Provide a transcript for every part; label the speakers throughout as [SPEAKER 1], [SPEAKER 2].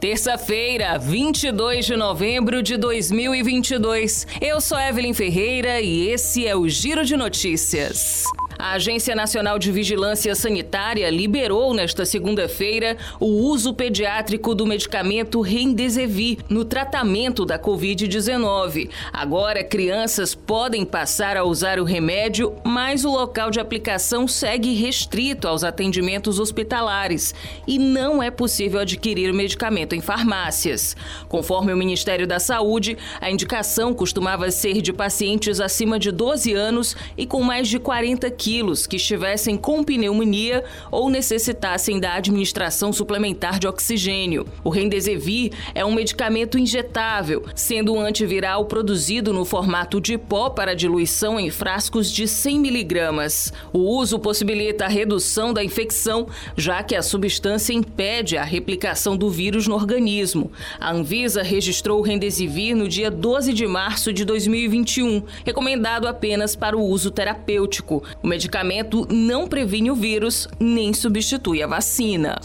[SPEAKER 1] Terça-feira, 22 de novembro de 2022. Eu sou Evelyn Ferreira e esse é o Giro de Notícias. A Agência Nacional de Vigilância Sanitária liberou nesta segunda-feira o uso pediátrico do medicamento Remdesivir no tratamento da Covid-19. Agora, crianças podem passar a usar o remédio, mas o local de aplicação segue restrito aos atendimentos hospitalares e não é possível adquirir o medicamento em farmácias. Conforme o Ministério da Saúde, a indicação costumava ser de pacientes acima de 12 anos e com mais de 40 quilos quilos que estivessem com pneumonia ou necessitassem da administração suplementar de oxigênio. O Remdesivir é um medicamento injetável, sendo um antiviral produzido no formato de pó para diluição em frascos de 100 miligramas. O uso possibilita a redução da infecção, já que a substância impede a replicação do vírus no organismo. A Anvisa registrou o Remdesivir no dia 12 de março de 2021, recomendado apenas para o uso terapêutico. O medicamento não previne o vírus nem substitui a vacina.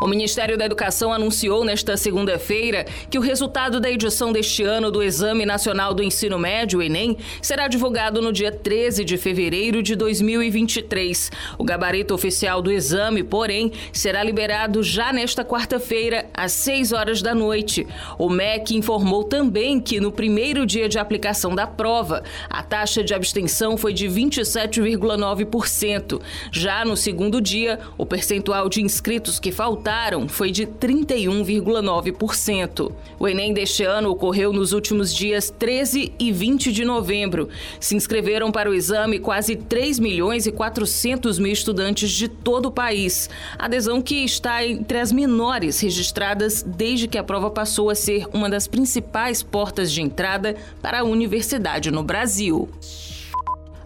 [SPEAKER 1] O Ministério da Educação anunciou nesta segunda-feira que o resultado da edição deste ano do Exame Nacional do Ensino Médio, Enem, será divulgado no dia 13 de fevereiro de 2023. O gabarito oficial do exame, porém, será liberado já nesta quarta-feira, às 6 horas da noite. O MEC informou também que no primeiro dia de aplicação da prova, a taxa de abstenção foi de 27,9%. Já no segundo dia, o percentual de inscritos que faltaram foi de 31,9%. O Enem deste ano ocorreu nos últimos dias 13 e 20 de novembro. Se inscreveram para o exame quase 3 milhões e 400 mil estudantes de todo o país. Adesão que está entre as menores registradas desde que a prova passou a ser uma das principais portas de entrada para a universidade no Brasil.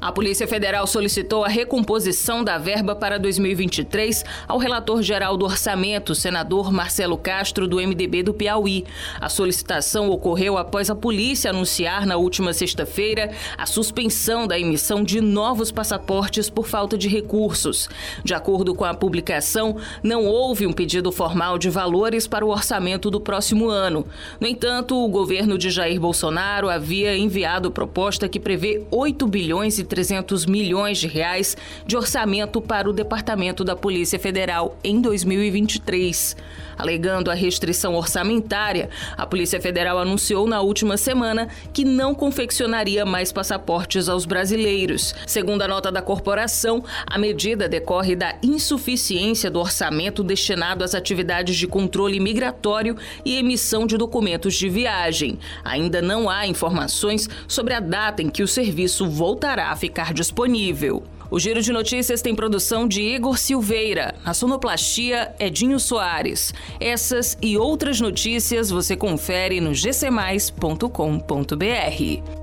[SPEAKER 1] A Polícia Federal solicitou a recomposição da verba para 2023 ao relator geral do orçamento, senador Marcelo Castro, do MDB do Piauí. A solicitação ocorreu após a polícia anunciar na última sexta-feira a suspensão da emissão de novos passaportes por falta de recursos. De acordo com a publicação, não houve um pedido formal de valores para o orçamento do próximo ano. No entanto, o governo de Jair Bolsonaro havia enviado proposta que prevê 8 bilhões e 300 milhões de reais de orçamento para o Departamento da Polícia Federal em 2023. Alegando a restrição orçamentária, a Polícia Federal anunciou na última semana que não confeccionaria mais passaportes aos brasileiros. Segundo a nota da corporação, a medida decorre da insuficiência do orçamento destinado às atividades de controle migratório e emissão de documentos de viagem. Ainda não há informações sobre a data em que o serviço voltará a ficar disponível. O Giro de Notícias tem produção de Igor Silveira. A sonoplastia, Edinho Soares. Essas e outras notícias você confere no gcmais.com.br.